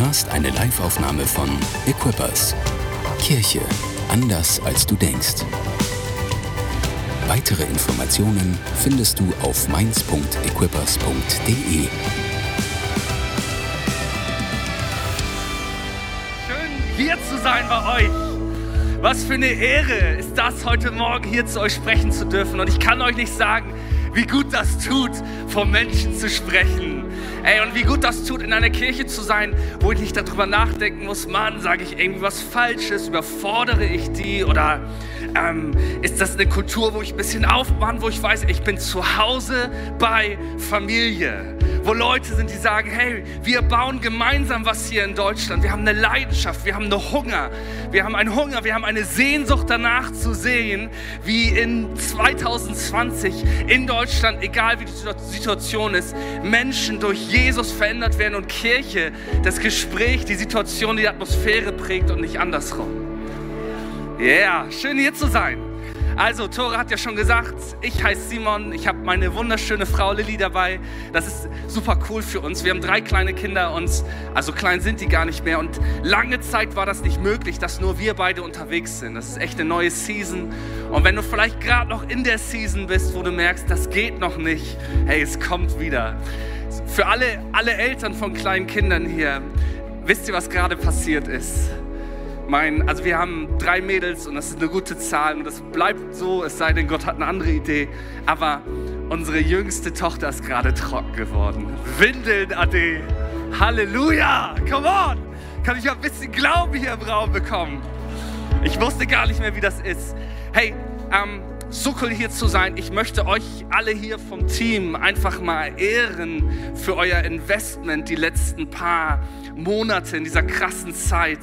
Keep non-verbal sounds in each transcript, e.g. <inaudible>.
hörst eine Liveaufnahme von Equippers. Kirche anders als du denkst. Weitere Informationen findest du auf mainz.equippers.de. Schön hier zu sein bei euch. Was für eine Ehre ist das, heute Morgen hier zu euch sprechen zu dürfen. Und ich kann euch nicht sagen, wie gut das tut, vor Menschen zu sprechen. Ey, und wie gut das tut, in einer Kirche zu sein, wo ich nicht darüber nachdenken muss, Mann, sage ich irgendwie was Falsches, überfordere ich die? Oder ähm, ist das eine Kultur, wo ich ein bisschen aufmache, wo ich weiß, ich bin zu Hause bei Familie wo Leute sind, die sagen, hey, wir bauen gemeinsam was hier in Deutschland. Wir haben eine Leidenschaft, wir haben einen Hunger. Wir haben einen Hunger, wir haben eine Sehnsucht danach zu sehen, wie in 2020 in Deutschland, egal wie die Situation ist, Menschen durch Jesus verändert werden und Kirche das Gespräch, die Situation, die Atmosphäre prägt und nicht andersrum. Ja, yeah, schön hier zu sein. Also, Tore hat ja schon gesagt, ich heiße Simon, ich habe meine wunderschöne Frau Lilly dabei. Das ist super cool für uns. Wir haben drei kleine Kinder und, also klein sind die gar nicht mehr. Und lange Zeit war das nicht möglich, dass nur wir beide unterwegs sind. Das ist echt eine neue Season. Und wenn du vielleicht gerade noch in der Season bist, wo du merkst, das geht noch nicht, hey, es kommt wieder. Für alle, alle Eltern von kleinen Kindern hier, wisst ihr, was gerade passiert ist? Mein, also wir haben drei Mädels und das ist eine gute Zahl und das bleibt so, es sei denn, Gott hat eine andere Idee. Aber unsere jüngste Tochter ist gerade trocken geworden. Windeln, Ade. Halleluja! Come on! Kann ich ein bisschen Glauben hier im Raum bekommen? Ich wusste gar nicht mehr, wie das ist. Hey, ähm, so cool hier zu sein. Ich möchte euch alle hier vom Team einfach mal ehren für euer Investment die letzten paar Monate in dieser krassen Zeit,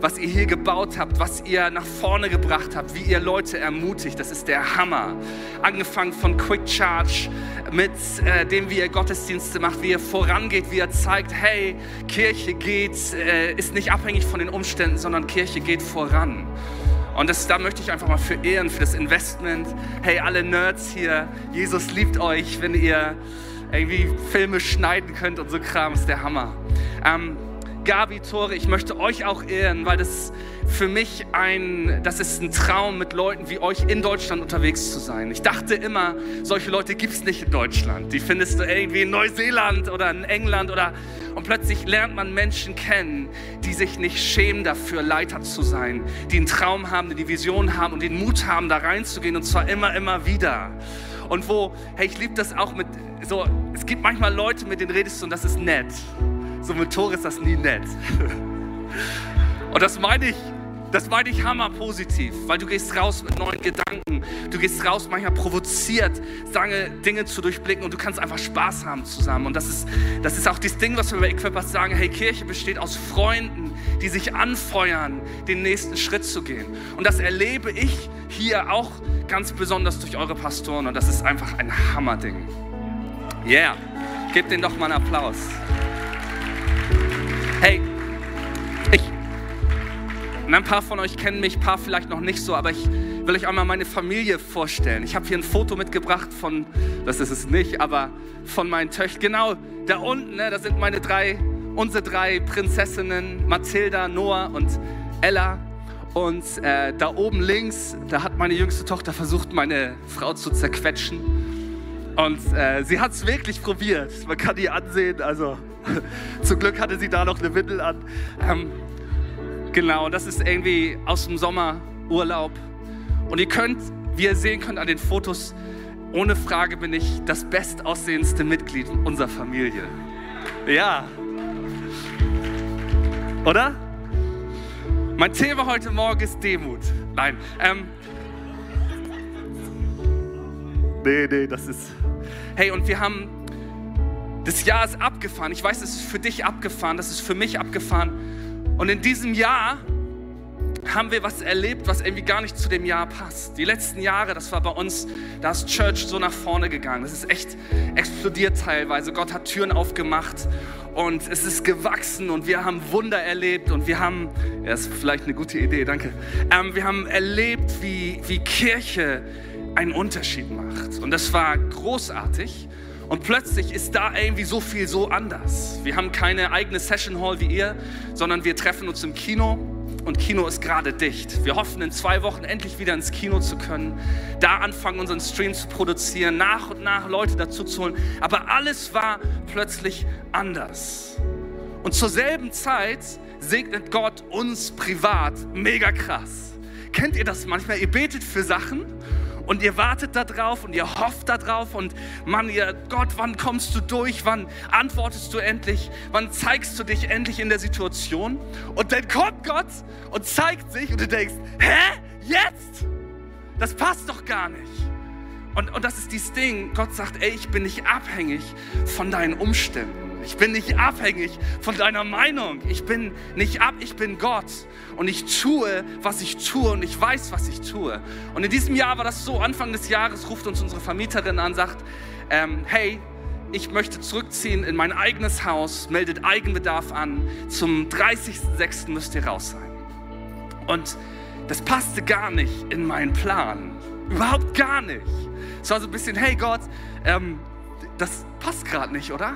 was ihr hier gebaut habt, was ihr nach vorne gebracht habt, wie ihr Leute ermutigt. Das ist der Hammer. Angefangen von Quick Charge mit äh, dem, wie ihr Gottesdienste macht, wie ihr vorangeht, wie ihr zeigt, hey, Kirche geht, äh, ist nicht abhängig von den Umständen, sondern Kirche geht voran. Und das, da möchte ich einfach mal für ehren, für das Investment. Hey, alle Nerds hier, Jesus liebt euch, wenn ihr irgendwie Filme schneiden könnt und so Kram, ist der Hammer. Ähm, Gabi, Tore, ich möchte euch auch ehren, weil das für mich ein, das ist ein Traum, mit Leuten wie euch in Deutschland unterwegs zu sein. Ich dachte immer, solche Leute gibt es nicht in Deutschland. Die findest du irgendwie in Neuseeland oder in England oder und plötzlich lernt man Menschen kennen, die sich nicht schämen dafür, Leiter zu sein, die einen Traum haben, die die Vision haben und den Mut haben, da reinzugehen und zwar immer, immer wieder. Und wo, hey, ich liebe das auch mit, so, es gibt manchmal Leute, mit denen redest du und das ist nett. So mit Tor ist das nie nett. Und das meine ich, das meine ich hammer positiv, weil du gehst raus mit neuen Gedanken, du gehst raus manchmal provoziert, Dinge, zu durchblicken und du kannst einfach Spaß haben zusammen. Und das ist, das ist auch das Ding, was wir bei Equippers sagen, hey, Kirche besteht aus Freunden, die sich anfeuern, den nächsten Schritt zu gehen. Und das erlebe ich hier auch ganz besonders durch eure Pastoren und das ist einfach ein Hammerding. Yeah, gebt denen doch mal einen Applaus. Hey, ich, ein paar von euch kennen mich, ein paar vielleicht noch nicht so, aber ich will euch einmal meine Familie vorstellen. Ich habe hier ein Foto mitgebracht von, das ist es nicht, aber von meinen Töchtern. Genau, da unten, ne, da sind meine drei, unsere drei Prinzessinnen, Mathilda, Noah und Ella. Und äh, da oben links, da hat meine jüngste Tochter versucht, meine Frau zu zerquetschen. Und äh, sie hat es wirklich probiert. Man kann die ansehen, also <laughs> Zum Glück hatte sie da noch eine Windel an. Ähm, genau, das ist irgendwie aus dem Sommerurlaub. Und ihr könnt, wie ihr sehen könnt an den Fotos, ohne Frage bin ich das bestaussehendste Mitglied unserer Familie. Ja. Oder? Mein Thema heute Morgen ist Demut. Nein. Ähm, nee, nee, das ist. Hey, und wir haben das Jahr ist abgefahren. Ich weiß, es ist für dich abgefahren, das ist für mich abgefahren. Und in diesem Jahr haben wir was erlebt, was irgendwie gar nicht zu dem Jahr passt. Die letzten Jahre, das war bei uns, da ist Church so nach vorne gegangen. Das ist echt explodiert teilweise. Gott hat Türen aufgemacht und es ist gewachsen und wir haben Wunder erlebt und wir haben, ja, ist vielleicht eine gute Idee, danke. Ähm, wir haben erlebt, wie, wie Kirche einen Unterschied macht. Und das war großartig. Und plötzlich ist da irgendwie so viel so anders. Wir haben keine eigene Session Hall wie ihr, sondern wir treffen uns im Kino und Kino ist gerade dicht. Wir hoffen in zwei Wochen endlich wieder ins Kino zu können, da anfangen unseren Stream zu produzieren, nach und nach Leute dazu zu holen. Aber alles war plötzlich anders. Und zur selben Zeit segnet Gott uns privat mega krass. Kennt ihr das manchmal? Ihr betet für Sachen und ihr wartet da drauf und ihr hofft da drauf und Mann, ihr Gott, wann kommst du durch? Wann antwortest du endlich? Wann zeigst du dich endlich in der Situation? Und dann kommt Gott und zeigt sich und du denkst, hä? Jetzt? Das passt doch gar nicht. Und, und das ist dieses Ding. Gott sagt, ey, ich bin nicht abhängig von deinen Umständen. Ich bin nicht abhängig von deiner Meinung. Ich bin nicht ab, ich bin Gott. Und ich tue, was ich tue und ich weiß, was ich tue. Und in diesem Jahr war das so, Anfang des Jahres ruft uns unsere Vermieterin an, sagt, ähm, hey, ich möchte zurückziehen in mein eigenes Haus, meldet Eigenbedarf an. Zum 30.06. müsst ihr raus sein. Und das passte gar nicht in meinen Plan. Überhaupt gar nicht. Es war so ein bisschen, hey Gott, ähm, das passt gerade nicht, oder?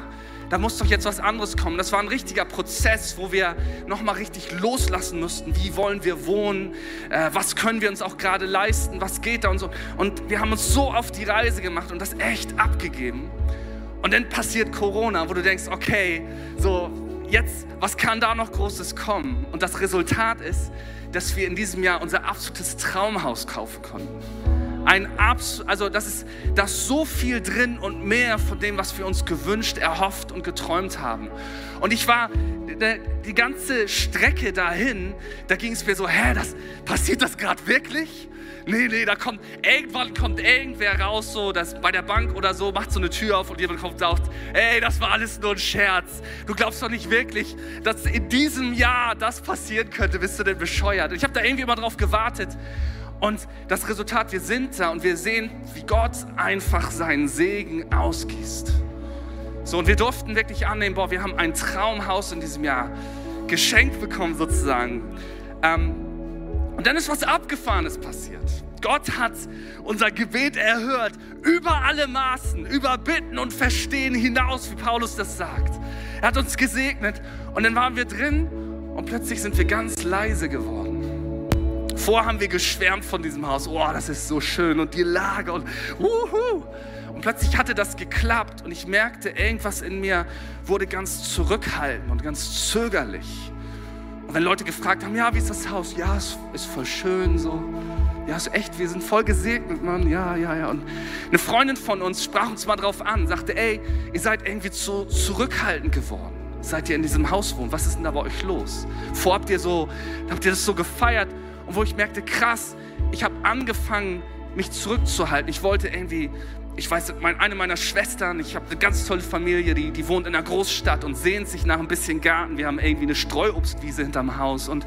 Da muss doch jetzt was anderes kommen. Das war ein richtiger Prozess, wo wir nochmal richtig loslassen mussten. Wie wollen wir wohnen? Äh, was können wir uns auch gerade leisten? Was geht da und so? Und wir haben uns so auf die Reise gemacht und das echt abgegeben. Und dann passiert Corona, wo du denkst, okay, so jetzt, was kann da noch Großes kommen? Und das Resultat ist, dass wir in diesem Jahr unser absolutes Traumhaus kaufen konnten. Ein Abs also das ist das so viel drin und mehr von dem, was wir uns gewünscht, erhofft und geträumt haben. Und ich war die ganze Strecke dahin, da ging es mir so, hä, das passiert das gerade wirklich? Nee, nee, da kommt irgendwann kommt irgendwer raus, so dass bei der Bank oder so macht so eine Tür auf und jemand kommt und sagt, ey, das war alles nur ein Scherz. Du glaubst doch nicht wirklich, dass in diesem Jahr das passieren könnte. Bist du denn bescheuert? Und ich habe da irgendwie immer drauf gewartet. Und das Resultat, wir sind da und wir sehen, wie Gott einfach seinen Segen ausgießt. So, und wir durften wirklich annehmen, boah, wir haben ein Traumhaus in diesem Jahr geschenkt bekommen sozusagen. Ähm, und dann ist was Abgefahrenes passiert. Gott hat unser Gebet erhört, über alle Maßen, über Bitten und Verstehen hinaus, wie Paulus das sagt. Er hat uns gesegnet und dann waren wir drin und plötzlich sind wir ganz leise geworden. Vorher haben wir geschwärmt von diesem Haus. Oh, das ist so schön und die Lage und wuhu. Und plötzlich hatte das geklappt und ich merkte, irgendwas in mir wurde ganz zurückhaltend und ganz zögerlich. Und wenn Leute gefragt haben, ja, wie ist das Haus? Ja, es ist voll schön so. Ja, ist echt, wir sind voll gesegnet, Mann. Ja, ja, ja. Und eine Freundin von uns sprach uns mal drauf an, sagte, ey, ihr seid irgendwie zu zurückhaltend geworden. Seid ihr in diesem Haus wohnt? Was ist denn da bei euch los? Vor habt ihr so, habt ihr das so gefeiert? Und wo ich merkte, krass, ich habe angefangen, mich zurückzuhalten. Ich wollte irgendwie, ich weiß, eine meiner Schwestern, ich habe eine ganz tolle Familie, die, die wohnt in einer Großstadt und sehnt sich nach ein bisschen Garten. Wir haben irgendwie eine Streuobstwiese hinterm Haus und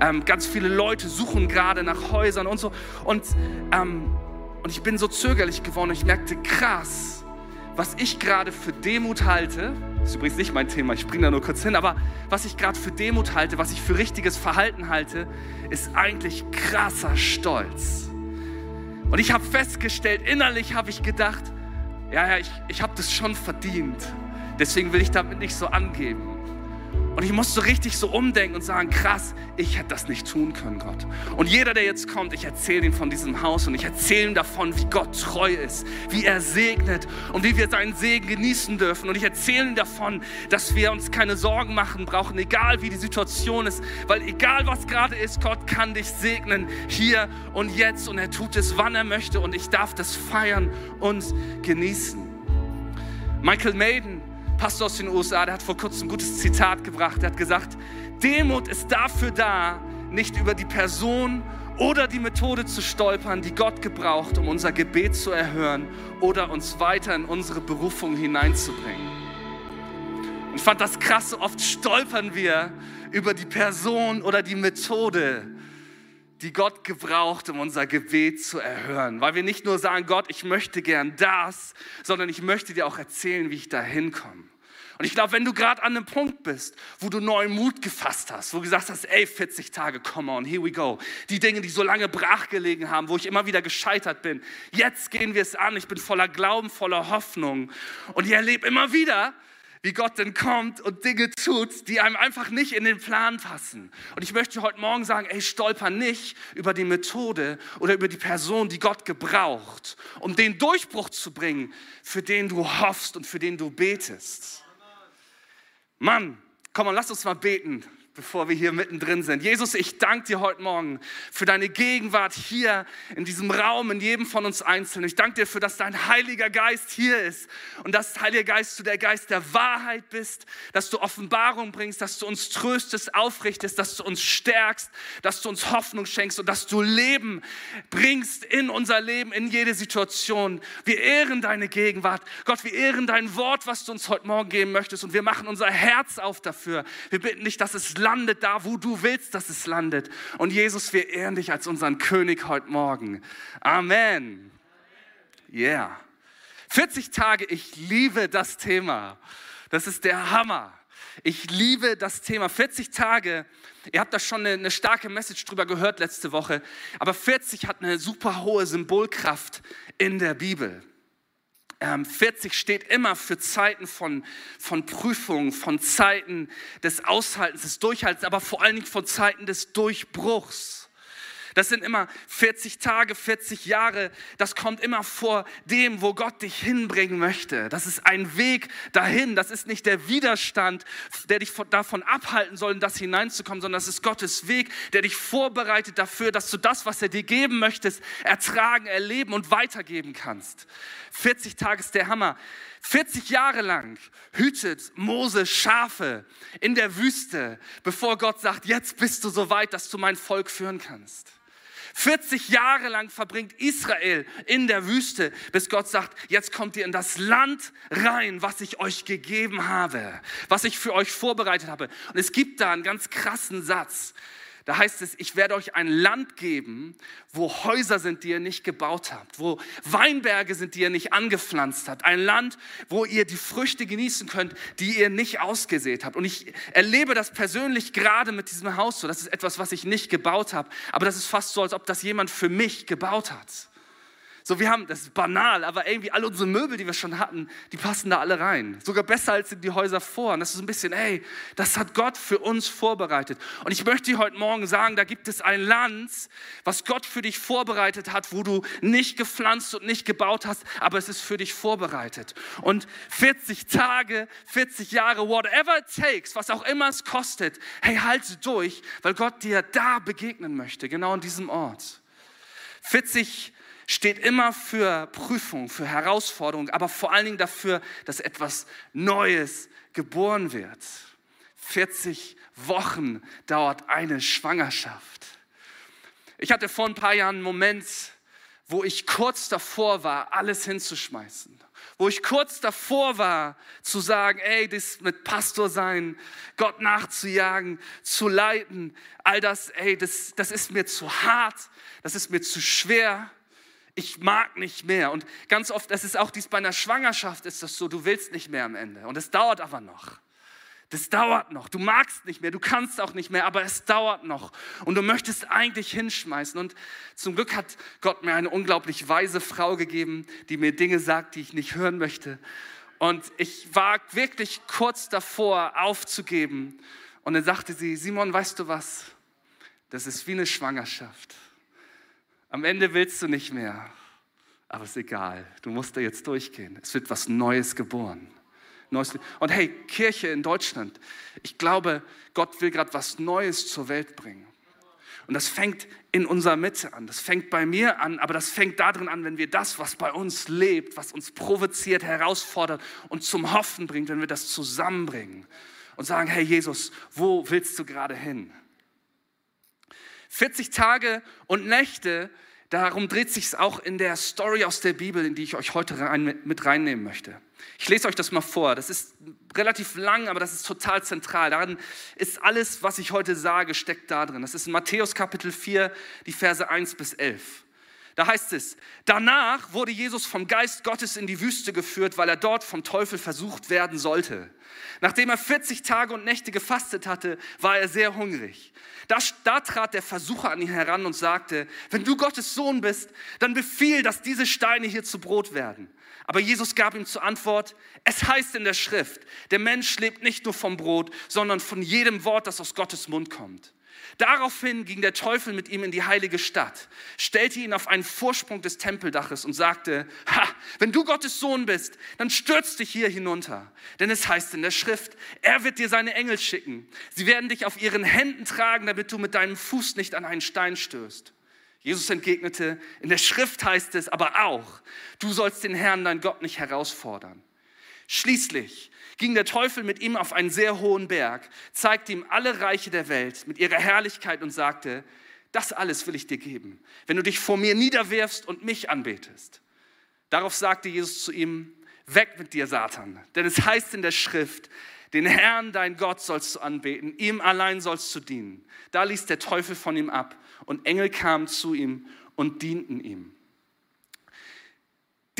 ähm, ganz viele Leute suchen gerade nach Häusern und so. Und, ähm, und ich bin so zögerlich geworden und ich merkte, krass, was ich gerade für Demut halte, ist übrigens nicht mein Thema, ich springe da nur kurz hin, aber was ich gerade für Demut halte, was ich für richtiges Verhalten halte, ist eigentlich krasser Stolz. Und ich habe festgestellt, innerlich habe ich gedacht, ja, ja, ich, ich habe das schon verdient. Deswegen will ich damit nicht so angeben. Und ich musste richtig so umdenken und sagen, krass, ich hätte das nicht tun können, Gott. Und jeder, der jetzt kommt, ich erzähle ihm von diesem Haus und ich erzähle ihm davon, wie Gott treu ist, wie er segnet und wie wir seinen Segen genießen dürfen. Und ich erzähle ihm davon, dass wir uns keine Sorgen machen brauchen, egal wie die Situation ist, weil egal was gerade ist, Gott kann dich segnen, hier und jetzt. Und er tut es, wann er möchte und ich darf das feiern und genießen. Michael Maiden Pastor aus den USA, der hat vor kurzem ein gutes Zitat gebracht. Er hat gesagt, Demut ist dafür da, nicht über die Person oder die Methode zu stolpern, die Gott gebraucht, um unser Gebet zu erhören oder uns weiter in unsere Berufung hineinzubringen. Und fand das krass, oft stolpern wir über die Person oder die Methode, die Gott gebraucht, um unser Gebet zu erhören. Weil wir nicht nur sagen, Gott, ich möchte gern das, sondern ich möchte dir auch erzählen, wie ich da hinkomme. Und ich glaube, wenn du gerade an einem Punkt bist, wo du neuen Mut gefasst hast, wo du gesagt hast, ey, 40 Tage, come on, here we go. Die Dinge, die so lange brachgelegen haben, wo ich immer wieder gescheitert bin. Jetzt gehen wir es an. Ich bin voller Glauben, voller Hoffnung. Und ich erlebe immer wieder, wie Gott denn kommt und Dinge tut, die einem einfach nicht in den Plan passen. Und ich möchte heute Morgen sagen, ey, stolper nicht über die Methode oder über die Person, die Gott gebraucht, um den Durchbruch zu bringen, für den du hoffst und für den du betest. Mann, komm mal, lass uns mal beten bevor wir hier mittendrin sind. Jesus, ich danke dir heute Morgen für deine Gegenwart hier in diesem Raum, in jedem von uns Einzelnen. Ich danke dir für, dass dein Heiliger Geist hier ist und dass, Heiliger Geist, du der Geist der Wahrheit bist, dass du Offenbarung bringst, dass du uns tröstest, aufrichtest, dass du uns stärkst, dass du uns Hoffnung schenkst und dass du Leben bringst in unser Leben, in jede Situation. Wir ehren deine Gegenwart. Gott, wir ehren dein Wort, was du uns heute Morgen geben möchtest und wir machen unser Herz auf dafür. Wir bitten dich, dass es landet da, wo du willst, dass es landet. Und Jesus, wir ehren dich als unseren König heute Morgen. Amen. Yeah. 40 Tage, ich liebe das Thema. Das ist der Hammer. Ich liebe das Thema. 40 Tage, ihr habt da schon eine, eine, starke Message drüber gehört letzte Woche, aber 40 hat eine super hohe Symbolkraft in der Bibel. 40 ähm, steht immer für Zeiten von, von Prüfung, von Zeiten des Aushaltens, des Durchhaltens, aber vor allen Dingen von Zeiten des Durchbruchs. Das sind immer 40 Tage, 40 Jahre. Das kommt immer vor dem, wo Gott dich hinbringen möchte. Das ist ein Weg dahin. Das ist nicht der Widerstand, der dich davon abhalten soll, in das hineinzukommen, sondern das ist Gottes Weg, der dich vorbereitet dafür, dass du das, was er dir geben möchtest, ertragen, erleben und weitergeben kannst. 40 Tage ist der Hammer. 40 Jahre lang hütet Mose Schafe in der Wüste, bevor Gott sagt, jetzt bist du so weit, dass du mein Volk führen kannst. 40 Jahre lang verbringt Israel in der Wüste, bis Gott sagt, jetzt kommt ihr in das Land rein, was ich euch gegeben habe, was ich für euch vorbereitet habe. Und es gibt da einen ganz krassen Satz. Da heißt es, ich werde euch ein Land geben, wo Häuser sind, die ihr nicht gebaut habt, wo Weinberge sind, die ihr nicht angepflanzt habt. Ein Land, wo ihr die Früchte genießen könnt, die ihr nicht ausgesät habt. Und ich erlebe das persönlich gerade mit diesem Haus so. Das ist etwas, was ich nicht gebaut habe. Aber das ist fast so, als ob das jemand für mich gebaut hat. So, wir haben, das ist banal, aber irgendwie alle unsere Möbel, die wir schon hatten, die passen da alle rein. Sogar besser als in die Häuser vor. Und das ist ein bisschen, ey, das hat Gott für uns vorbereitet. Und ich möchte dir heute Morgen sagen, da gibt es ein Land, was Gott für dich vorbereitet hat, wo du nicht gepflanzt und nicht gebaut hast, aber es ist für dich vorbereitet. Und 40 Tage, 40 Jahre, whatever it takes, was auch immer es kostet, hey, halte durch, weil Gott dir da begegnen möchte, genau an diesem Ort. 40 Jahre steht immer für Prüfung, für Herausforderung, aber vor allen Dingen dafür, dass etwas Neues geboren wird. 40 Wochen dauert eine Schwangerschaft. Ich hatte vor ein paar Jahren einen Moment, wo ich kurz davor war, alles hinzuschmeißen. Wo ich kurz davor war, zu sagen, ey, das mit Pastor sein, Gott nachzujagen, zu leiten, all das, ey, das, das ist mir zu hart, das ist mir zu schwer ich mag nicht mehr. Und ganz oft, das ist auch dies bei einer Schwangerschaft, ist das so, du willst nicht mehr am Ende. Und es dauert aber noch. Das dauert noch. Du magst nicht mehr, du kannst auch nicht mehr, aber es dauert noch. Und du möchtest eigentlich hinschmeißen. Und zum Glück hat Gott mir eine unglaublich weise Frau gegeben, die mir Dinge sagt, die ich nicht hören möchte. Und ich war wirklich kurz davor, aufzugeben. Und dann sagte sie, Simon, weißt du was? Das ist wie eine Schwangerschaft. Am Ende willst du nicht mehr. Aber ist egal. Du musst da jetzt durchgehen. Es wird was Neues geboren. Neues. Und hey, Kirche in Deutschland, ich glaube, Gott will gerade was Neues zur Welt bringen. Und das fängt in unserer Mitte an. Das fängt bei mir an, aber das fängt darin an, wenn wir das, was bei uns lebt, was uns provoziert, herausfordert und zum Hoffen bringt, wenn wir das zusammenbringen und sagen, hey Jesus, wo willst du gerade hin? 40 Tage und Nächte, darum dreht sich es auch in der Story aus der Bibel, in die ich euch heute rein, mit reinnehmen möchte. Ich lese euch das mal vor. Das ist relativ lang, aber das ist total zentral. Darin ist alles, was ich heute sage, steckt da drin. Das ist in Matthäus Kapitel 4, die Verse 1 bis 11. Da heißt es, danach wurde Jesus vom Geist Gottes in die Wüste geführt, weil er dort vom Teufel versucht werden sollte. Nachdem er 40 Tage und Nächte gefastet hatte, war er sehr hungrig. Da, da, trat der Versucher an ihn heran und sagte, wenn du Gottes Sohn bist, dann befiehl, dass diese Steine hier zu Brot werden. Aber Jesus gab ihm zur Antwort, es heißt in der Schrift, der Mensch lebt nicht nur vom Brot, sondern von jedem Wort, das aus Gottes Mund kommt. Daraufhin ging der Teufel mit ihm in die heilige Stadt, stellte ihn auf einen Vorsprung des Tempeldaches und sagte, ha, wenn du Gottes Sohn bist, dann stürz dich hier hinunter. Denn es heißt in der Schrift, er wird dir seine Engel schicken. Sie werden dich auf ihren Händen tragen, damit du mit deinem Fuß nicht an einen Stein stößt. Jesus entgegnete, in der Schrift heißt es aber auch, du sollst den Herrn, dein Gott, nicht herausfordern. Schließlich ging der Teufel mit ihm auf einen sehr hohen Berg, zeigte ihm alle Reiche der Welt mit ihrer Herrlichkeit und sagte, das alles will ich dir geben, wenn du dich vor mir niederwirfst und mich anbetest. Darauf sagte Jesus zu ihm, weg mit dir, Satan, denn es heißt in der Schrift, den Herrn, dein Gott, sollst du anbeten, ihm allein sollst du dienen. Da ließ der Teufel von ihm ab und Engel kamen zu ihm und dienten ihm.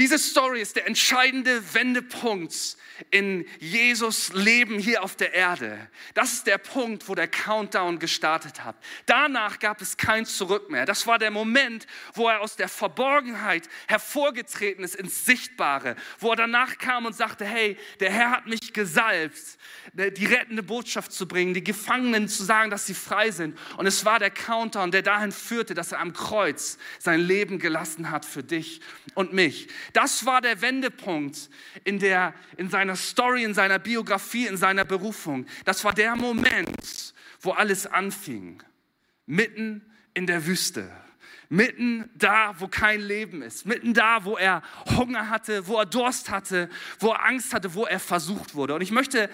Diese Story ist der entscheidende Wendepunkt in Jesus Leben hier auf der Erde. Das ist der Punkt, wo der Countdown gestartet hat. Danach gab es kein Zurück mehr. Das war der Moment, wo er aus der Verborgenheit hervorgetreten ist ins Sichtbare, wo er danach kam und sagte, hey, der Herr hat mich gesalbt, ne, die rettende Botschaft zu bringen, die Gefangenen zu sagen, dass sie frei sind. Und es war der Countdown, der dahin führte, dass er am Kreuz sein Leben gelassen hat für dich und mich. Das war der Wendepunkt in, der, in seiner Story, in seiner Biografie, in seiner Berufung. Das war der Moment, wo alles anfing. Mitten in der Wüste. Mitten da, wo kein Leben ist. Mitten da, wo er Hunger hatte, wo er Durst hatte, wo er Angst hatte, wo er versucht wurde. Und ich möchte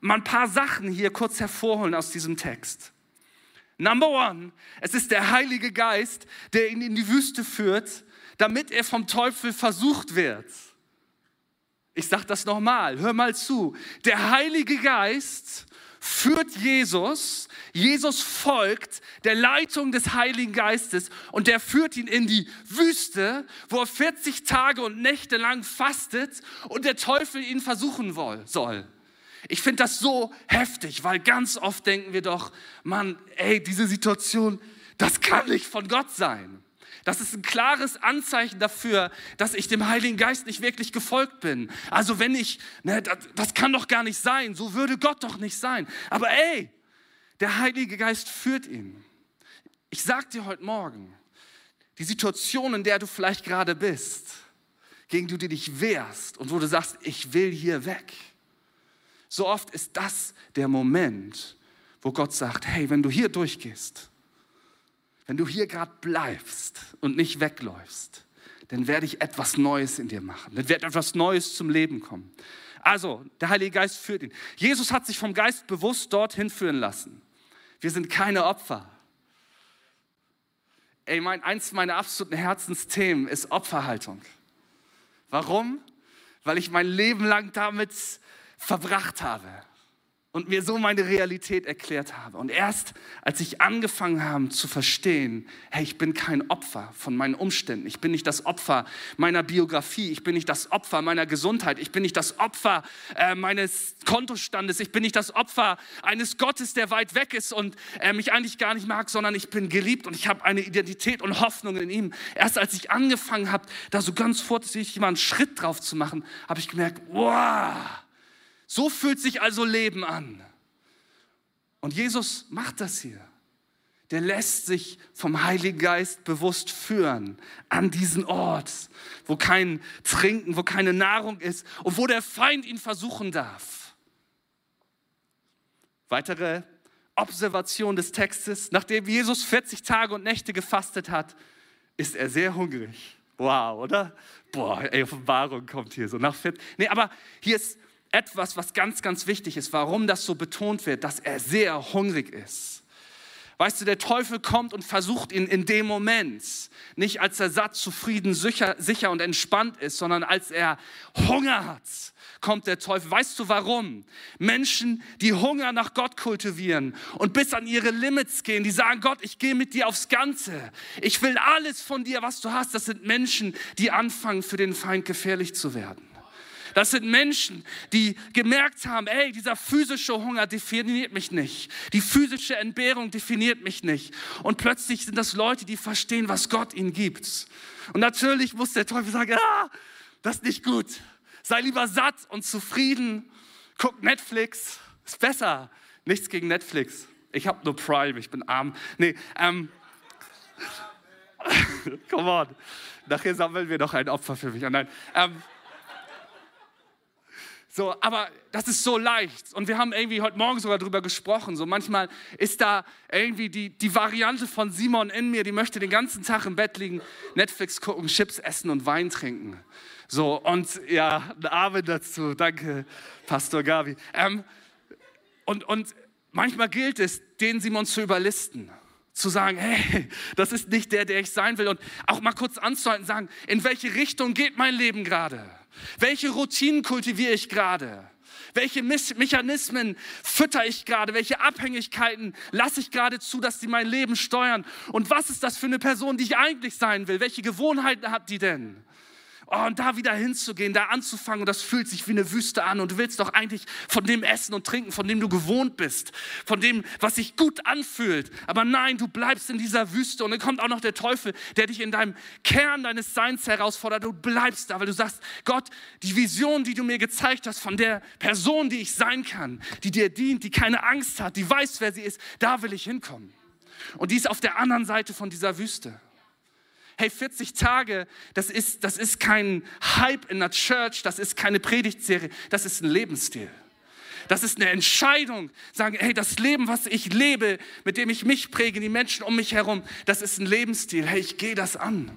mal ein paar Sachen hier kurz hervorholen aus diesem Text. Number one, es ist der Heilige Geist, der ihn in die Wüste führt, damit er vom Teufel versucht wird. Ich sage das nochmal, hör mal zu. Der Heilige Geist führt Jesus, Jesus folgt der Leitung des Heiligen Geistes und der führt ihn in die Wüste, wo er 40 Tage und Nächte lang fastet und der Teufel ihn versuchen soll. Ich finde das so heftig, weil ganz oft denken wir doch, Mann, ey, diese Situation, das kann nicht von Gott sein. Das ist ein klares Anzeichen dafür, dass ich dem Heiligen Geist nicht wirklich gefolgt bin. Also wenn ich, ne, das, das kann doch gar nicht sein, so würde Gott doch nicht sein. Aber ey, der Heilige Geist führt ihn. Ich sag dir heute Morgen, die Situation, in der du vielleicht gerade bist, gegen die du dich wehrst und wo du sagst, ich will hier weg. So oft ist das der Moment, wo Gott sagt, hey, wenn du hier durchgehst, wenn du hier gerade bleibst und nicht wegläufst, dann werde ich etwas Neues in dir machen. Dann wird etwas Neues zum Leben kommen. Also, der Heilige Geist führt ihn. Jesus hat sich vom Geist bewusst dorthin führen lassen. Wir sind keine Opfer. Ey, mein, eins meiner absoluten Herzensthemen ist Opferhaltung. Warum? Weil ich mein Leben lang damit verbracht habe und mir so meine Realität erklärt habe. Und erst als ich angefangen habe zu verstehen, hey, ich bin kein Opfer von meinen Umständen, ich bin nicht das Opfer meiner Biografie, ich bin nicht das Opfer meiner Gesundheit, ich bin nicht das Opfer äh, meines Kontostandes, ich bin nicht das Opfer eines Gottes, der weit weg ist und äh, mich eigentlich gar nicht mag, sondern ich bin geliebt und ich habe eine Identität und Hoffnung in ihm. Erst als ich angefangen habe, da so ganz vorsichtig mal einen Schritt drauf zu machen, habe ich gemerkt, wow, so fühlt sich also Leben an. Und Jesus macht das hier. Der lässt sich vom Heiligen Geist bewusst führen an diesen Ort, wo kein Trinken, wo keine Nahrung ist und wo der Feind ihn versuchen darf. Weitere Observation des Textes. Nachdem Jesus 40 Tage und Nächte gefastet hat, ist er sehr hungrig. Wow, oder? Boah, ey, Offenbarung kommt hier so nach 40. Nee, aber hier ist etwas, was ganz, ganz wichtig ist, warum das so betont wird, dass er sehr hungrig ist. Weißt du, der Teufel kommt und versucht ihn in dem Moment, nicht als er satt, zufrieden, sicher, sicher und entspannt ist, sondern als er Hunger hat, kommt der Teufel. Weißt du warum? Menschen, die Hunger nach Gott kultivieren und bis an ihre Limits gehen, die sagen, Gott, ich gehe mit dir aufs Ganze. Ich will alles von dir, was du hast. Das sind Menschen, die anfangen, für den Feind gefährlich zu werden. Das sind Menschen, die gemerkt haben, ey, dieser physische Hunger definiert mich nicht. Die physische Entbehrung definiert mich nicht. Und plötzlich sind das Leute, die verstehen, was Gott ihnen gibt. Und natürlich muss der Teufel sagen, ah, das ist nicht gut. Sei lieber satt und zufrieden. Guck Netflix. Ist besser. Nichts gegen Netflix. Ich habe nur Prime, ich bin arm. Nee, ähm. <laughs> Come on. Nachher sammeln wir noch ein Opfer für mich. Oh nein. Ähm, so, aber das ist so leicht. Und wir haben irgendwie heute Morgen sogar darüber gesprochen. So manchmal ist da irgendwie die, die Variante von Simon in mir, die möchte den ganzen Tag im Bett liegen, Netflix gucken, Chips essen und Wein trinken. So, und ja, ein Amen dazu. Danke, Pastor Gabi. Ähm, und, und manchmal gilt es, den Simon zu überlisten zu sagen, hey, das ist nicht der, der ich sein will. Und auch mal kurz anzuhalten sagen, in welche Richtung geht mein Leben gerade? Welche Routinen kultiviere ich gerade? Welche Mechanismen fütter ich gerade? Welche Abhängigkeiten lasse ich gerade zu, dass sie mein Leben steuern? Und was ist das für eine Person, die ich eigentlich sein will? Welche Gewohnheiten hat die denn? Oh, und da wieder hinzugehen, da anzufangen, das fühlt sich wie eine Wüste an und du willst doch eigentlich von dem essen und trinken, von dem du gewohnt bist, von dem, was sich gut anfühlt. Aber nein, du bleibst in dieser Wüste und dann kommt auch noch der Teufel, der dich in deinem Kern deines Seins herausfordert. Du bleibst da, weil du sagst, Gott, die Vision, die du mir gezeigt hast von der Person, die ich sein kann, die dir dient, die keine Angst hat, die weiß, wer sie ist, da will ich hinkommen. Und die ist auf der anderen Seite von dieser Wüste hey, 40 Tage, das ist, das ist kein Hype in der Church, das ist keine Predigtserie, das ist ein Lebensstil. Das ist eine Entscheidung, sagen, hey, das Leben, was ich lebe, mit dem ich mich präge, die Menschen um mich herum, das ist ein Lebensstil. Hey, ich gehe das an.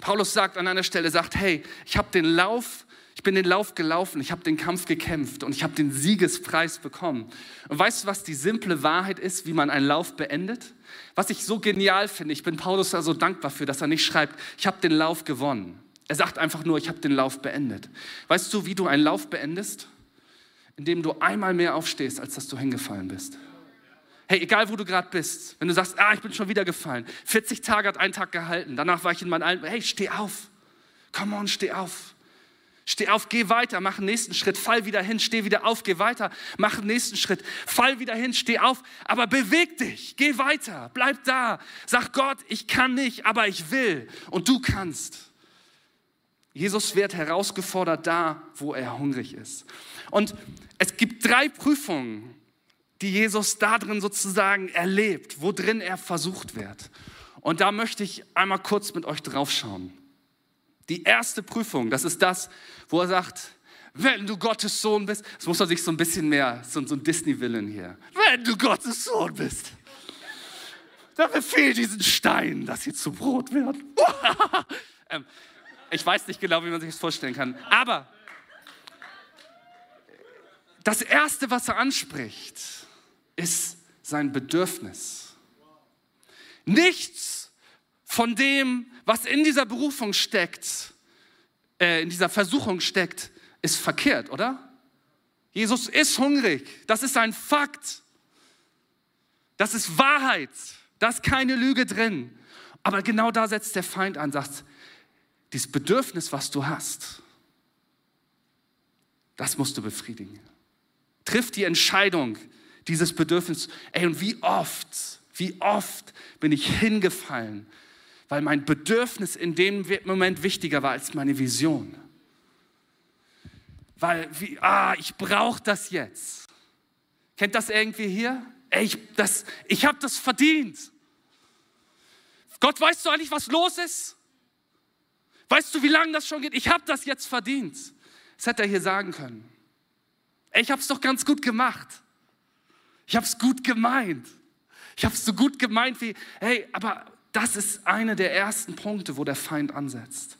Paulus sagt an einer Stelle, sagt, hey, ich habe den Lauf, ich bin den Lauf gelaufen, ich habe den Kampf gekämpft und ich habe den Siegespreis bekommen. Und weißt du, was die simple Wahrheit ist, wie man einen Lauf beendet? Was ich so genial finde, ich bin Paulus da so dankbar für, dass er nicht schreibt, ich habe den Lauf gewonnen. Er sagt einfach nur, ich habe den Lauf beendet. Weißt du, wie du einen Lauf beendest? Indem du einmal mehr aufstehst, als dass du hingefallen bist. Hey, egal wo du gerade bist, wenn du sagst, ah, ich bin schon wieder gefallen. 40 Tage hat ein Tag gehalten, danach war ich in meinem alten, hey, steh auf. Come on, steh auf. Steh auf, geh weiter, mach einen nächsten Schritt, fall wieder hin, steh wieder auf, geh weiter, mach einen nächsten Schritt, fall wieder hin, steh auf, aber beweg dich, geh weiter, bleib da. Sag Gott, ich kann nicht, aber ich will und du kannst. Jesus wird herausgefordert da, wo er hungrig ist. Und es gibt drei Prüfungen, die Jesus da drin sozusagen erlebt, wo drin er versucht wird. Und da möchte ich einmal kurz mit euch drauf schauen. Die erste Prüfung, das ist das, wo er sagt, wenn du Gottes Sohn bist, das muss man sich so ein bisschen mehr, so, so ein Disney-Willen hier. Wenn du Gottes Sohn bist, dann befehl diesen Stein, dass sie zu Brot werden. <laughs> ähm, ich weiß nicht genau, wie man sich das vorstellen kann. Aber das Erste, was er anspricht, ist sein Bedürfnis. Nichts von dem, was in dieser Berufung steckt, äh, in dieser Versuchung steckt, ist verkehrt, oder? Jesus ist hungrig. Das ist ein Fakt. Das ist Wahrheit. Da ist keine Lüge drin. Aber genau da setzt der Feind an, sagt, dieses Bedürfnis, was du hast, das musst du befriedigen. Triff die Entscheidung, dieses Bedürfnis. Ey, und wie oft, wie oft bin ich hingefallen, weil mein Bedürfnis in dem Moment wichtiger war als meine Vision. Weil, wie, ah, ich brauche das jetzt. Kennt das irgendwie hier? Ey, ich, ich habe das verdient. Gott, weißt du eigentlich, was los ist? Weißt du, wie lange das schon geht? Ich habe das jetzt verdient. Das hätte er hier sagen können. Ey, ich habe es doch ganz gut gemacht. Ich habe es gut gemeint. Ich habe es so gut gemeint wie, hey, aber das ist einer der ersten Punkte, wo der Feind ansetzt.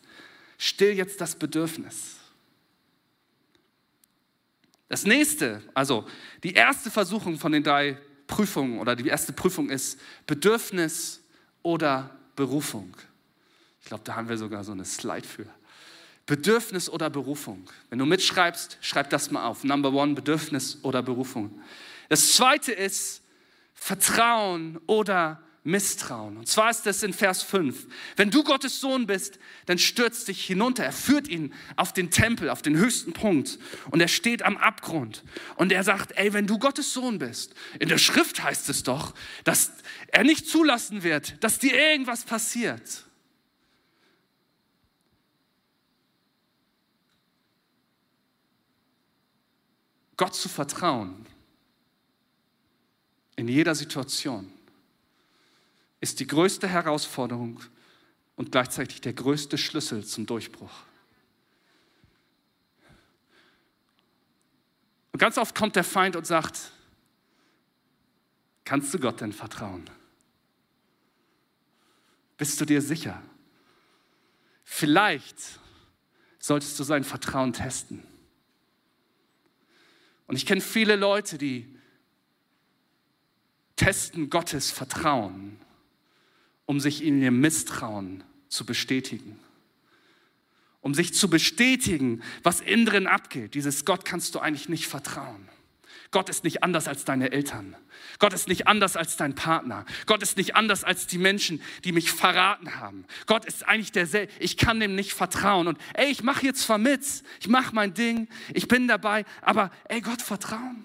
Still jetzt das Bedürfnis. Das nächste, also die erste Versuchung von den drei Prüfungen oder die erste Prüfung ist Bedürfnis oder Berufung. Ich glaube, da haben wir sogar so eine Slide für. Bedürfnis oder Berufung. Wenn du mitschreibst, schreib das mal auf. Number one, Bedürfnis oder Berufung. Das zweite ist Vertrauen oder Misstrauen. Und zwar ist es in Vers 5. Wenn du Gottes Sohn bist, dann stürzt dich hinunter. Er führt ihn auf den Tempel, auf den höchsten Punkt. Und er steht am Abgrund. Und er sagt, ey, wenn du Gottes Sohn bist, in der Schrift heißt es doch, dass er nicht zulassen wird, dass dir irgendwas passiert. Gott zu vertrauen in jeder Situation ist die größte Herausforderung und gleichzeitig der größte Schlüssel zum Durchbruch. Und ganz oft kommt der Feind und sagt, kannst du Gott denn vertrauen? Bist du dir sicher? Vielleicht solltest du sein Vertrauen testen. Und ich kenne viele Leute, die testen Gottes Vertrauen um sich in ihrem Misstrauen zu bestätigen. Um sich zu bestätigen, was innen drin abgeht. Dieses Gott kannst du eigentlich nicht vertrauen. Gott ist nicht anders als deine Eltern. Gott ist nicht anders als dein Partner. Gott ist nicht anders als die Menschen, die mich verraten haben. Gott ist eigentlich derselbe. Ich kann dem nicht vertrauen. Und ey, ich mache jetzt zwar mit, ich mache mein Ding, ich bin dabei, aber ey, Gott vertrauen.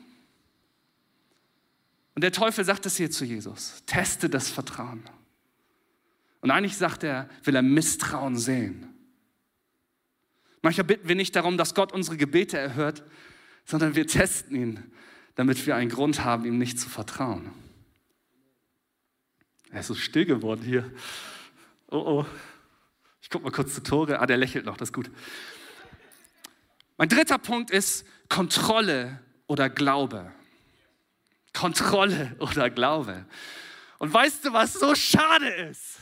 Und der Teufel sagt es hier zu Jesus. Teste das Vertrauen. Und eigentlich sagt er, will er Misstrauen sehen. Manchmal bitten wir nicht darum, dass Gott unsere Gebete erhört, sondern wir testen ihn, damit wir einen Grund haben, ihm nicht zu vertrauen. Er ist so still geworden hier. Oh oh. Ich gucke mal kurz zu Tore. Ah, der lächelt noch, das ist gut. Mein dritter Punkt ist Kontrolle oder Glaube. Kontrolle oder Glaube. Und weißt du, was so schade ist?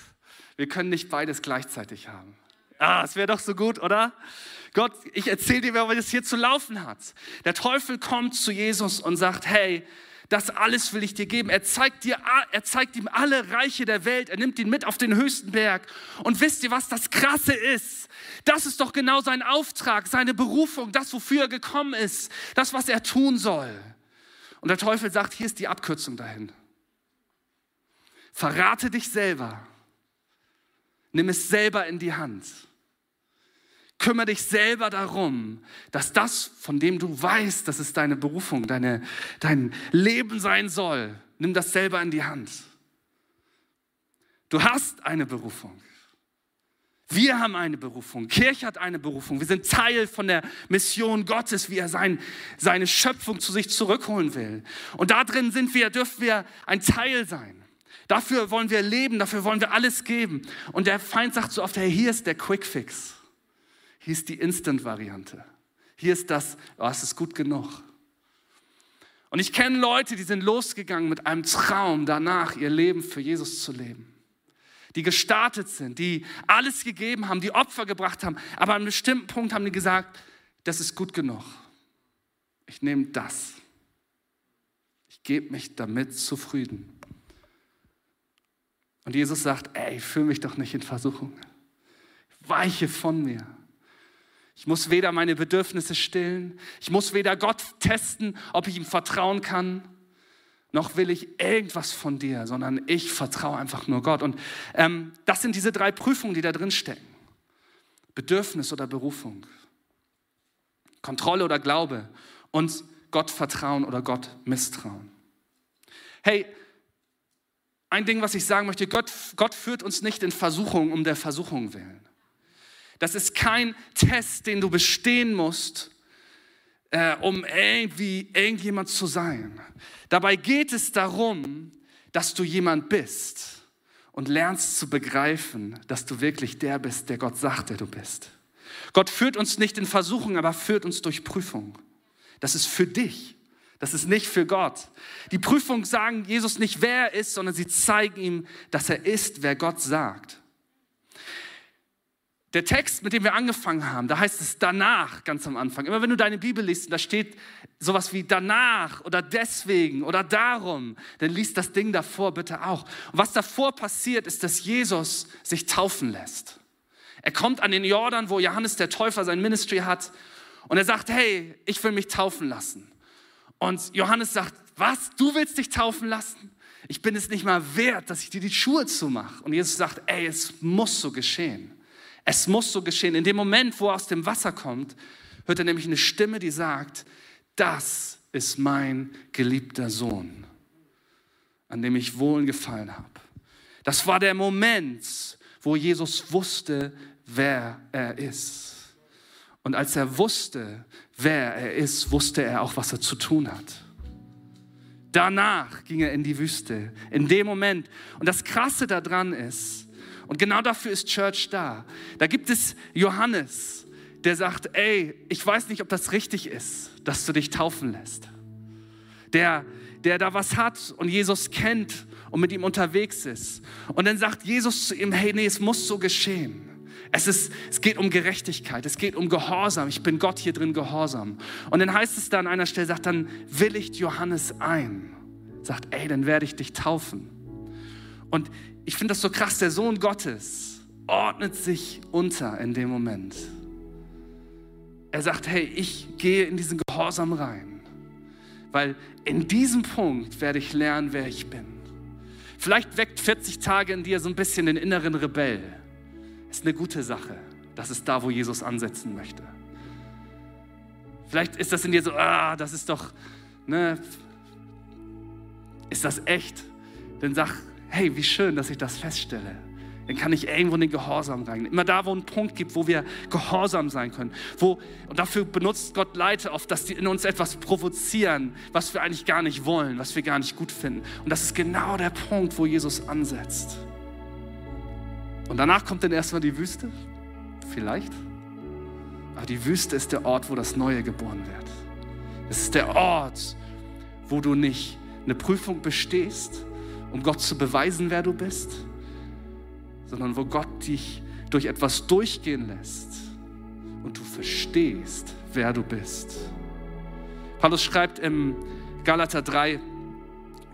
Wir können nicht beides gleichzeitig haben. Ah, es wäre doch so gut, oder? Gott, ich erzähle dir, wie das hier zu laufen hat. Der Teufel kommt zu Jesus und sagt, hey, das alles will ich dir geben. Er zeigt, dir, er zeigt ihm alle Reiche der Welt. Er nimmt ihn mit auf den höchsten Berg. Und wisst ihr, was das Krasse ist? Das ist doch genau sein Auftrag, seine Berufung, das, wofür er gekommen ist, das, was er tun soll. Und der Teufel sagt, hier ist die Abkürzung dahin. Verrate dich selber Nimm es selber in die Hand. Kümmere dich selber darum, dass das, von dem du weißt, dass es deine Berufung, deine, dein Leben sein soll, nimm das selber in die Hand. Du hast eine Berufung. Wir haben eine Berufung. Kirche hat eine Berufung. Wir sind Teil von der Mission Gottes, wie er sein, seine Schöpfung zu sich zurückholen will. Und da drin sind wir, dürfen wir ein Teil sein. Dafür wollen wir leben, dafür wollen wir alles geben. Und der Feind sagt so oft, hey, hier ist der Quick Fix. Hier ist die Instant-Variante. Hier ist das, oh, es ist gut genug. Und ich kenne Leute, die sind losgegangen mit einem Traum danach, ihr Leben für Jesus zu leben. Die gestartet sind, die alles gegeben haben, die Opfer gebracht haben. Aber an einem bestimmten Punkt haben die gesagt, das ist gut genug. Ich nehme das. Ich gebe mich damit zufrieden. Und Jesus sagt, ey, führe mich doch nicht in Versuchung. Weiche von mir. Ich muss weder meine Bedürfnisse stillen, ich muss weder Gott testen, ob ich ihm vertrauen kann, noch will ich irgendwas von dir, sondern ich vertraue einfach nur Gott. Und ähm, das sind diese drei Prüfungen, die da drin stecken. Bedürfnis oder Berufung, Kontrolle oder Glaube und Gott vertrauen oder Gott misstrauen. Hey, ein Ding, was ich sagen möchte, Gott, Gott führt uns nicht in Versuchung um der Versuchung willen. Das ist kein Test, den du bestehen musst, äh, um irgendwie irgendjemand zu sein. Dabei geht es darum, dass du jemand bist und lernst zu begreifen, dass du wirklich der bist, der Gott sagt, der du bist. Gott führt uns nicht in Versuchung, aber führt uns durch Prüfung. Das ist für dich. Das ist nicht für Gott. Die Prüfungen sagen Jesus nicht, wer er ist, sondern sie zeigen ihm, dass er ist, wer Gott sagt. der Text, mit dem wir angefangen haben, da heißt es danach, ganz am Anfang. Immer wenn du deine Bibel liest, da steht sowas wie danach oder deswegen oder darum, dann liest das Ding davor bitte auch. Und was davor passiert, ist, dass Jesus sich taufen lässt. Er kommt an den Jordan, wo Johannes der Täufer sein Ministry hat und er sagt, hey, ich will mich taufen lassen. Und Johannes sagt, was, du willst dich taufen lassen? Ich bin es nicht mal wert, dass ich dir die Schuhe zumache. Und Jesus sagt, ey, es muss so geschehen. Es muss so geschehen. In dem Moment, wo er aus dem Wasser kommt, hört er nämlich eine Stimme, die sagt, das ist mein geliebter Sohn, an dem ich wohlgefallen habe. Das war der Moment, wo Jesus wusste, wer er ist. Und als er wusste, wer er ist, wusste er auch, was er zu tun hat. Danach ging er in die Wüste, in dem Moment. Und das Krasse daran ist, und genau dafür ist Church da. Da gibt es Johannes, der sagt, ey, ich weiß nicht, ob das richtig ist, dass du dich taufen lässt. Der, der da was hat und Jesus kennt und mit ihm unterwegs ist. Und dann sagt Jesus zu ihm, hey, nee, es muss so geschehen. Es, ist, es geht um Gerechtigkeit, es geht um Gehorsam. Ich bin Gott hier drin gehorsam. Und dann heißt es da an einer Stelle, sagt dann, willigt Johannes ein. Sagt, ey, dann werde ich dich taufen. Und ich finde das so krass, der Sohn Gottes ordnet sich unter in dem Moment. Er sagt, hey, ich gehe in diesen Gehorsam rein, weil in diesem Punkt werde ich lernen, wer ich bin. Vielleicht weckt 40 Tage in dir so ein bisschen den inneren Rebell. Ist eine gute Sache. Das ist da, wo Jesus ansetzen möchte. Vielleicht ist das in dir so, ah, das ist doch, ne, ist das echt? Dann sag, hey, wie schön, dass ich das feststelle. Dann kann ich irgendwo in den Gehorsam rein. Immer da, wo ein Punkt gibt, wo wir gehorsam sein können. Wo, und dafür benutzt Gott Leute oft, dass die in uns etwas provozieren, was wir eigentlich gar nicht wollen, was wir gar nicht gut finden. Und das ist genau der Punkt, wo Jesus ansetzt. Und danach kommt dann erstmal die Wüste. Vielleicht. Aber die Wüste ist der Ort, wo das Neue geboren wird. Es ist der Ort, wo du nicht eine Prüfung bestehst, um Gott zu beweisen, wer du bist, sondern wo Gott dich durch etwas durchgehen lässt und du verstehst, wer du bist. Paulus schreibt im Galater 3,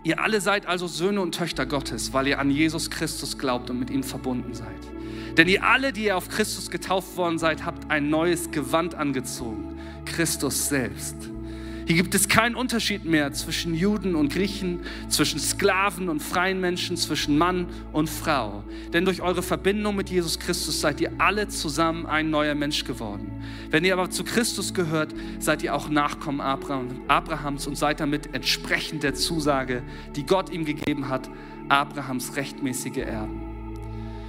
ihr alle seid also Söhne und Töchter Gottes, weil ihr an Jesus Christus glaubt und mit ihm verbunden seid. Denn ihr alle, die ihr auf Christus getauft worden seid, habt ein neues Gewand angezogen, Christus selbst. Hier gibt es keinen Unterschied mehr zwischen Juden und Griechen, zwischen Sklaven und freien Menschen, zwischen Mann und Frau. Denn durch eure Verbindung mit Jesus Christus seid ihr alle zusammen ein neuer Mensch geworden. Wenn ihr aber zu Christus gehört, seid ihr auch Nachkommen Abrahams und seid damit entsprechend der Zusage, die Gott ihm gegeben hat, Abrahams rechtmäßige Erben.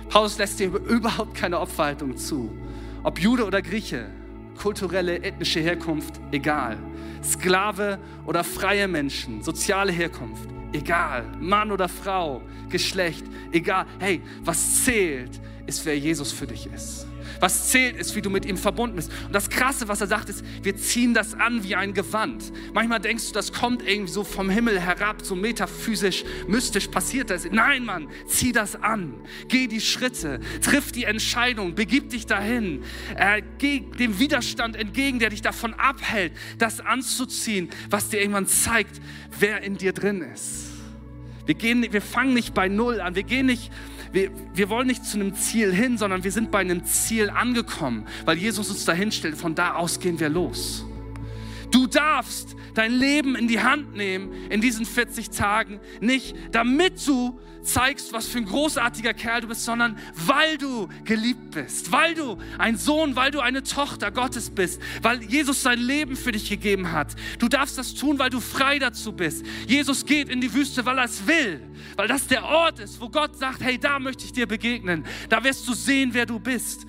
Paulus lässt dir <laughs> überhaupt keine Opferhaltung zu. Ob Jude oder Grieche, kulturelle, ethnische Herkunft, egal. Sklave oder freie Menschen, soziale Herkunft, egal. Mann oder Frau, Geschlecht, egal. Hey, was zählt, ist, wer Jesus für dich ist. Was zählt, ist, wie du mit ihm verbunden bist. Und das Krasse, was er sagt, ist, wir ziehen das an wie ein Gewand. Manchmal denkst du, das kommt irgendwie so vom Himmel herab, so metaphysisch, mystisch passiert das. Nein, Mann, zieh das an. Geh die Schritte, triff die Entscheidung, begib dich dahin. Äh, geh dem Widerstand entgegen, der dich davon abhält, das anzuziehen, was dir irgendwann zeigt, wer in dir drin ist. Wir, gehen, wir fangen nicht bei Null an. Wir gehen nicht wir, wir wollen nicht zu einem Ziel hin, sondern wir sind bei einem Ziel angekommen, weil Jesus uns dahin stellt. Von da aus gehen wir los. Du darfst dein Leben in die Hand nehmen in diesen 40 Tagen, nicht damit du zeigst, was für ein großartiger Kerl du bist, sondern weil du geliebt bist, weil du ein Sohn, weil du eine Tochter Gottes bist, weil Jesus sein Leben für dich gegeben hat. Du darfst das tun, weil du frei dazu bist. Jesus geht in die Wüste, weil er es will, weil das der Ort ist, wo Gott sagt, hey, da möchte ich dir begegnen. Da wirst du sehen, wer du bist.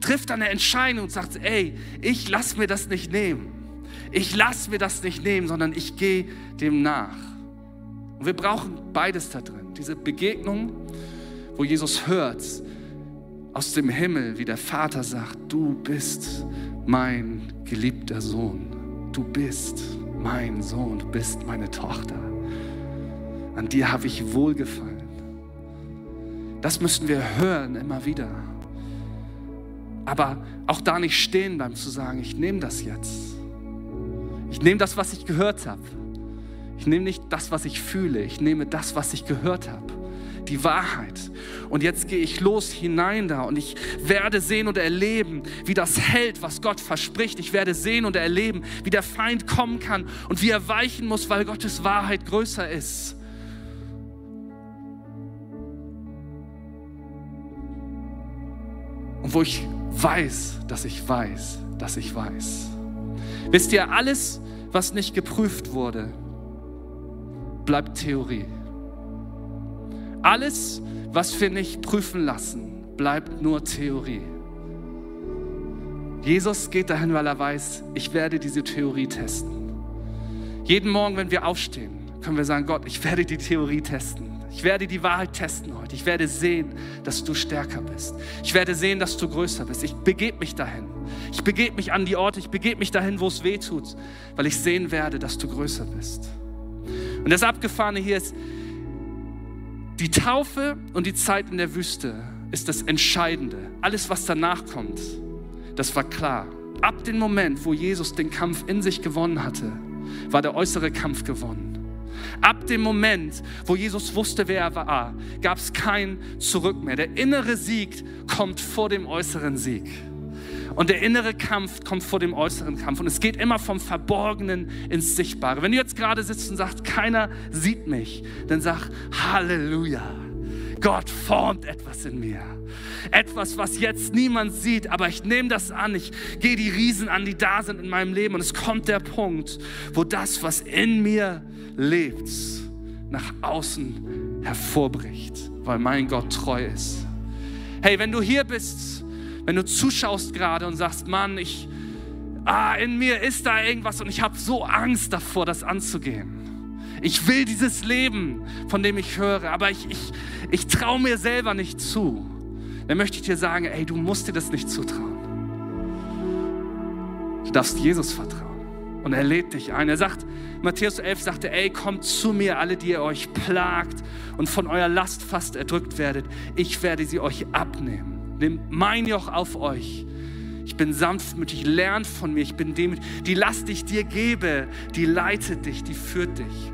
Trifft eine Entscheidung und sagt, ey, ich lass mir das nicht nehmen. Ich lass mir das nicht nehmen, sondern ich gehe dem nach. Und wir brauchen beides da drin. Diese Begegnung, wo Jesus hört aus dem Himmel, wie der Vater sagt, du bist mein geliebter Sohn. Du bist mein Sohn, du bist meine Tochter. An dir habe ich wohlgefallen. Das müssen wir hören immer wieder. aber auch da nicht stehen bleiben, zu sagen, ich nehme das jetzt. Ich nehme das, was ich gehört habe. Ich nehme nicht das, was ich fühle, ich nehme das, was ich gehört habe. Die Wahrheit. Und jetzt gehe ich los hinein da und ich werde sehen und erleben, wie das hält, was Gott verspricht. Ich werde sehen und erleben, wie der Feind kommen kann und wie er weichen muss, weil Gottes Wahrheit größer ist. Und wo ich weiß, dass ich weiß, dass ich weiß. Wisst ihr, alles, was nicht geprüft wurde, bleibt Theorie. Alles, was wir nicht prüfen lassen, bleibt nur Theorie. Jesus geht dahin, weil er weiß, ich werde diese Theorie testen. Jeden Morgen, wenn wir aufstehen, können wir sagen, Gott, ich werde die Theorie testen. Ich werde die Wahrheit testen heute. Ich werde sehen, dass du stärker bist. Ich werde sehen, dass du größer bist. Ich begebe mich dahin. Ich begebe mich an die Orte. Ich begebe mich dahin, wo es weh tut, weil ich sehen werde, dass du größer bist. Und das Abgefahrene hier ist, die Taufe und die Zeit in der Wüste ist das Entscheidende. Alles, was danach kommt, das war klar. Ab dem Moment, wo Jesus den Kampf in sich gewonnen hatte, war der äußere Kampf gewonnen. Ab dem Moment, wo Jesus wusste, wer er war, gab es kein Zurück mehr. Der innere Sieg kommt vor dem äußeren Sieg. Und der innere Kampf kommt vor dem äußeren Kampf. Und es geht immer vom Verborgenen ins Sichtbare. Wenn du jetzt gerade sitzt und sagst, keiner sieht mich, dann sag Halleluja. Gott formt etwas in mir. Etwas, was jetzt niemand sieht, aber ich nehme das an. Ich gehe die Riesen an, die da sind in meinem Leben. Und es kommt der Punkt, wo das, was in mir lebt, nach außen hervorbricht, weil mein Gott treu ist. Hey, wenn du hier bist, wenn du zuschaust gerade und sagst, Mann, ich, ah, in mir ist da irgendwas und ich habe so Angst davor, das anzugehen. Ich will dieses Leben, von dem ich höre, aber ich, ich, ich traue mir selber nicht zu. Dann möchte ich dir sagen, ey, du musst dir das nicht zutrauen. Du darfst Jesus vertrauen. Und er lädt dich ein. Er sagt, Matthäus 11 sagte, ey, kommt zu mir, alle, die ihr euch plagt und von eurer Last fast erdrückt werdet. Ich werde sie euch abnehmen. Nehmt mein Joch auf euch. Ich bin sanftmütig, lernt von mir, ich bin demütig. Die Last, die ich dir gebe, die leitet dich, die führt dich.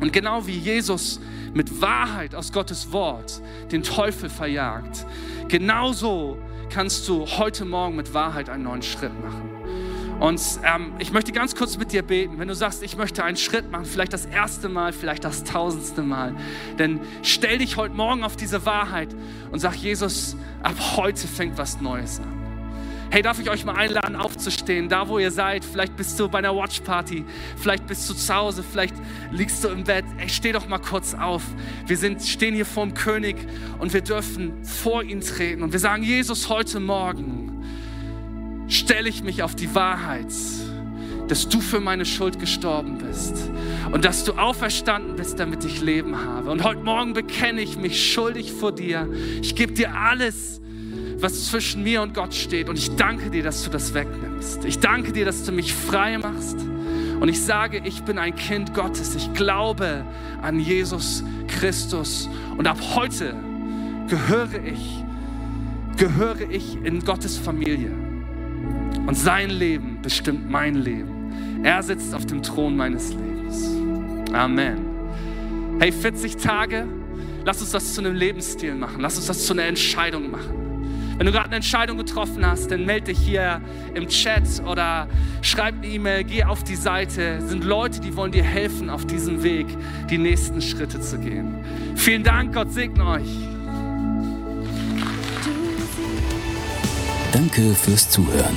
Und genau wie Jesus mit Wahrheit aus Gottes Wort den Teufel verjagt, genauso kannst du heute Morgen mit Wahrheit einen neuen Schritt machen. Und ähm, ich möchte ganz kurz mit dir beten. Wenn du sagst, ich möchte einen Schritt machen, vielleicht das erste Mal, vielleicht das tausendste Mal, dann stell dich heute Morgen auf diese Wahrheit und sag, Jesus, ab heute fängt was Neues an. Hey, darf ich euch mal einladen, aufzustehen, da wo ihr seid? Vielleicht bist du bei einer Watchparty, vielleicht bist du zu Hause, vielleicht liegst du im Bett. Ey, steh doch mal kurz auf. Wir sind, stehen hier vor dem König und wir dürfen vor ihn treten. Und wir sagen, Jesus, heute Morgen stelle ich mich auf die Wahrheit, dass du für meine Schuld gestorben bist und dass du auferstanden bist, damit ich Leben habe. Und heute Morgen bekenne ich mich schuldig vor dir. Ich gebe dir alles, was zwischen mir und Gott steht. Und ich danke dir, dass du das wegnimmst. Ich danke dir, dass du mich frei machst. Und ich sage, ich bin ein Kind Gottes. Ich glaube an Jesus Christus. Und ab heute gehöre ich, gehöre ich in Gottes Familie. Und sein Leben bestimmt mein Leben. Er sitzt auf dem Thron meines Lebens. Amen. Hey, 40 Tage, lass uns das zu einem Lebensstil machen. Lass uns das zu einer Entscheidung machen. Wenn du gerade eine Entscheidung getroffen hast, dann melde dich hier im Chat oder schreib eine E-Mail, geh auf die Seite. Es sind Leute, die wollen dir helfen, auf diesem Weg die nächsten Schritte zu gehen. Vielen Dank, Gott segne euch. Danke fürs Zuhören.